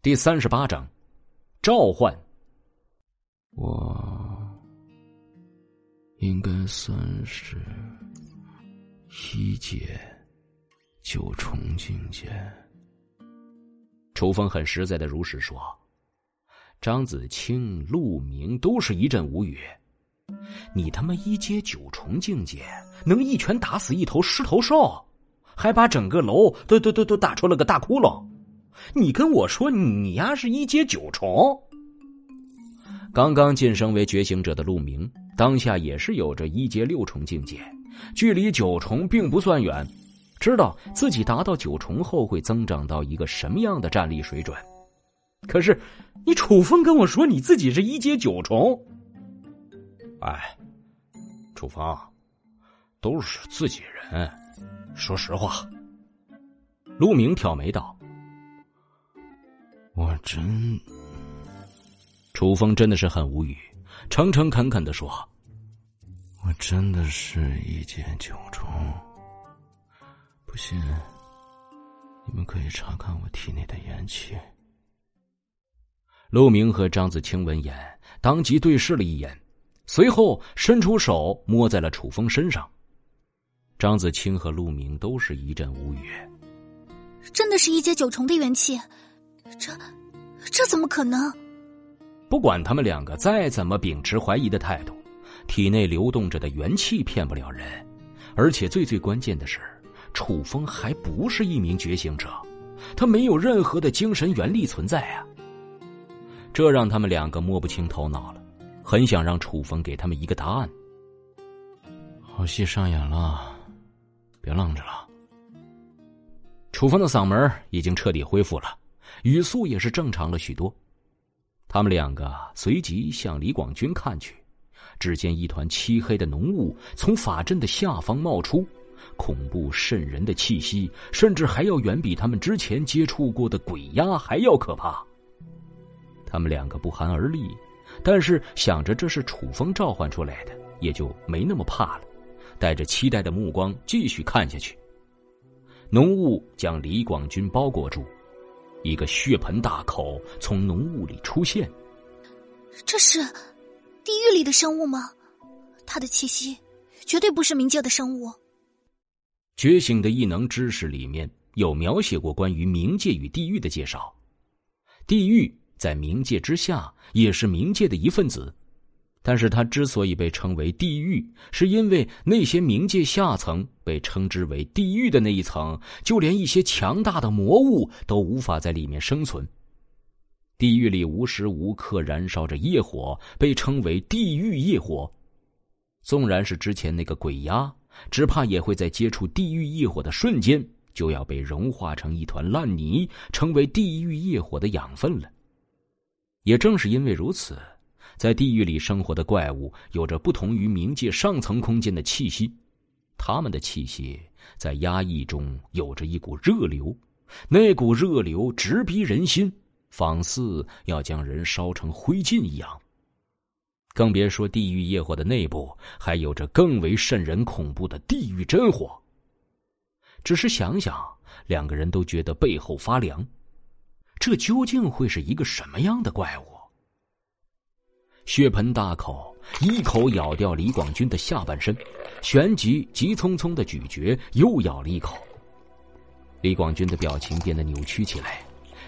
第三十八章，召唤。我应该算是一阶九重境界。楚风很实在的如实说。张子清、陆明都是一阵无语。你他妈一阶九重境界，能一拳打死一头狮头兽，还把整个楼都都都都打出了个大窟窿。你跟我说你丫是一阶九重？刚刚晋升为觉醒者的陆明，当下也是有着一阶六重境界，距离九重并不算远，知道自己达到九重后会增长到一个什么样的战力水准。可是，你楚风跟我说你自己是一阶九重。哎，楚风，都是自己人，说实话。陆明挑眉道：“我真……”楚风真的是很无语，诚诚恳恳的说：“我真的是一阶九重。不信，你们可以查看我体内的元气。”陆明和张子清闻言，当即对视了一眼，随后伸出手摸在了楚风身上。张子清和陆明都是一阵无语。真的是一阶九重的元气，这这怎么可能？不管他们两个再怎么秉持怀疑的态度，体内流动着的元气骗不了人，而且最最关键的是，楚风还不是一名觉醒者，他没有任何的精神元力存在啊。这让他们两个摸不清头脑了，很想让楚风给他们一个答案。好戏上演了，别愣着了。楚风的嗓门已经彻底恢复了，语速也是正常了许多。他们两个随即向李广军看去，只见一团漆黑的浓雾从法阵的下方冒出，恐怖瘆人的气息，甚至还要远比他们之前接触过的鬼压还要可怕。他们两个不寒而栗，但是想着这是楚风召唤出来的，也就没那么怕了，带着期待的目光继续看下去。浓雾将李广军包裹住，一个血盆大口从浓雾里出现。这是地狱里的生物吗？他的气息绝对不是冥界的生物。觉醒的异能知识里面有描写过关于冥界与地狱的介绍，地狱。在冥界之下，也是冥界的一份子，但是他之所以被称为地狱，是因为那些冥界下层被称之为地狱的那一层，就连一些强大的魔物都无法在里面生存。地狱里无时无刻燃烧着业火，被称为地狱业火。纵然是之前那个鬼压，只怕也会在接触地狱业火的瞬间，就要被融化成一团烂泥，成为地狱业火的养分了。也正是因为如此，在地狱里生活的怪物有着不同于冥界上层空间的气息，他们的气息在压抑中有着一股热流，那股热流直逼人心，仿似要将人烧成灰烬一样。更别说地狱业火的内部还有着更为瘆人恐怖的地狱真火。只是想想，两个人都觉得背后发凉。这究竟会是一个什么样的怪物？血盆大口一口咬掉李广军的下半身，旋即急匆匆的咀嚼，又咬了一口。李广军的表情变得扭曲起来，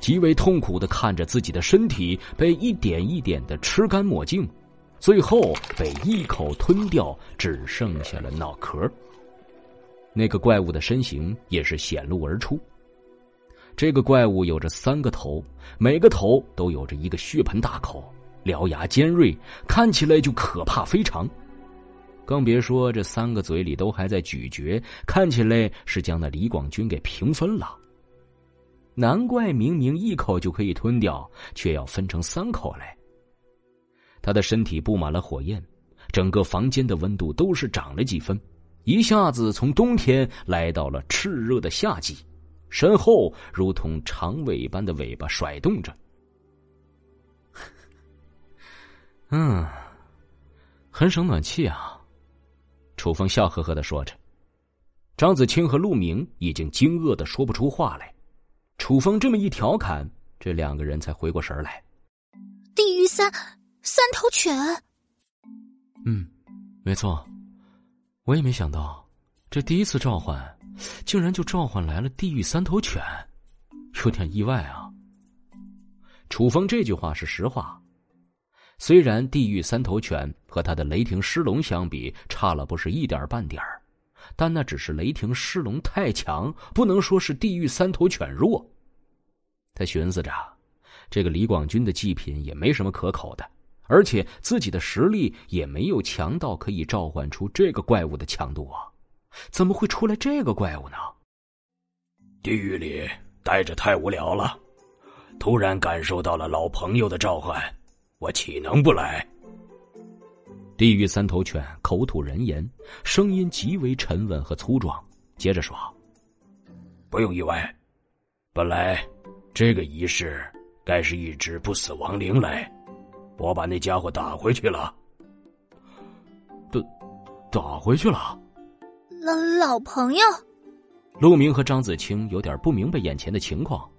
极为痛苦的看着自己的身体被一点一点的吃干抹净，最后被一口吞掉，只剩下了脑壳。那个怪物的身形也是显露而出。这个怪物有着三个头，每个头都有着一个血盆大口，獠牙尖锐，看起来就可怕非常。更别说这三个嘴里都还在咀嚼，看起来是将那李广军给平分了。难怪明明一口就可以吞掉，却要分成三口来。他的身体布满了火焰，整个房间的温度都是涨了几分，一下子从冬天来到了炽热的夏季。身后如同长尾般的尾巴甩动着，嗯，很省暖气啊。楚风笑呵呵的说着，张子清和陆明已经惊愕的说不出话来。楚风这么一调侃，这两个人才回过神来。地狱三三头犬。嗯，没错，我也没想到，这第一次召唤，竟然就召唤来了地狱三头犬，有点意外啊。楚风这句话是实话，虽然地狱三头犬和他的雷霆狮龙相比差了不是一点半点儿。但那只是雷霆狮龙太强，不能说是地狱三头犬弱。他寻思着，这个李广军的祭品也没什么可口的，而且自己的实力也没有强到可以召唤出这个怪物的强度啊，怎么会出来这个怪物呢？地狱里待着太无聊了，突然感受到了老朋友的召唤，我岂能不来？地狱三头犬口吐人言，声音极为沉稳和粗壮。接着说：“不用意外，本来这个仪式该是一只不死亡灵来，我把那家伙打回去了。打打回去了？老老朋友？”陆明和张子清有点不明白眼前的情况。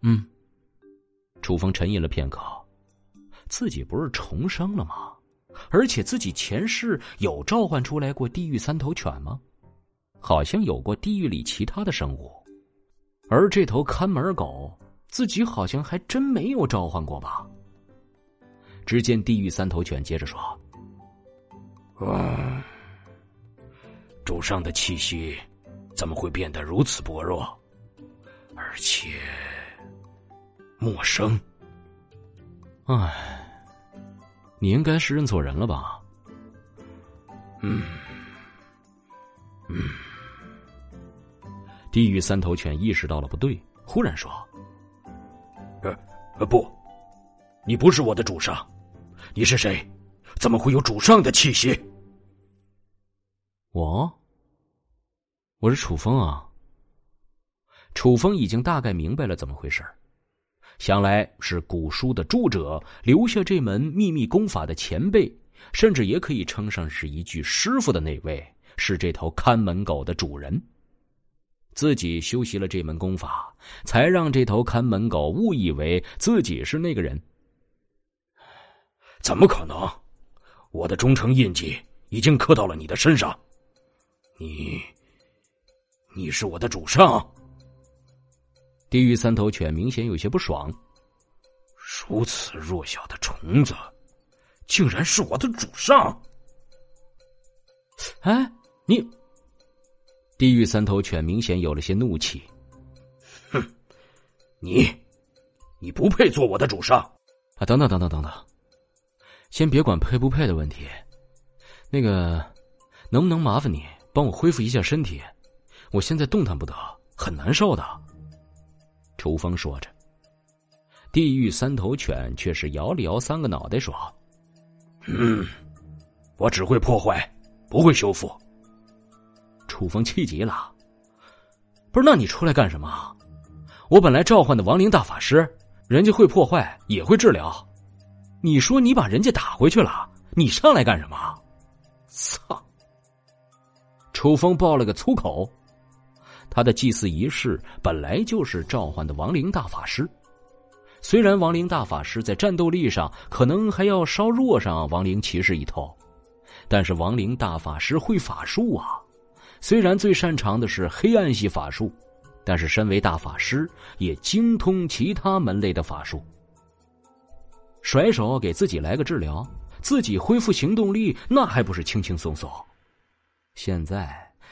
嗯，楚风沉吟了片刻，自己不是重生了吗？而且自己前世有召唤出来过地狱三头犬吗？好像有过地狱里其他的生物，而这头看门狗自己好像还真没有召唤过吧。只见地狱三头犬接着说：“啊，主上的气息怎么会变得如此薄弱，而且陌生？唉。”你应该是认错人了吧？嗯嗯。地狱三头犬意识到了不对，忽然说：“呃呃，不，你不是我的主上，你是谁？怎么会有主上的气息？”我，我是楚风啊。楚风已经大概明白了怎么回事。想来是古书的著者留下这门秘密功法的前辈，甚至也可以称上是一句师傅的那位，是这头看门狗的主人。自己修习了这门功法，才让这头看门狗误以为自己是那个人。怎么可能？我的忠诚印记已经刻到了你的身上，你，你是我的主上。地狱三头犬明显有些不爽。如此弱小的虫子，竟然是我的主上！哎，你！地狱三头犬明显有了些怒气。哼，你，你不配做我的主上！啊，等等等等等等，先别管配不配的问题，那个，能不能麻烦你帮我恢复一下身体？我现在动弹不得，很难受的。楚风说着，地狱三头犬却是摇了摇三个脑袋说：“嗯，我只会破坏，不会修复。”楚风气急了：“不是，那你出来干什么？我本来召唤的亡灵大法师，人家会破坏，也会治疗。你说你把人家打回去了，你上来干什么？”操！楚风爆了个粗口。他的祭祀仪式本来就是召唤的亡灵大法师，虽然亡灵大法师在战斗力上可能还要稍弱上亡灵骑士一头，但是亡灵大法师会法术啊。虽然最擅长的是黑暗系法术，但是身为大法师也精通其他门类的法术。甩手给自己来个治疗，自己恢复行动力，那还不是轻轻松松？现在。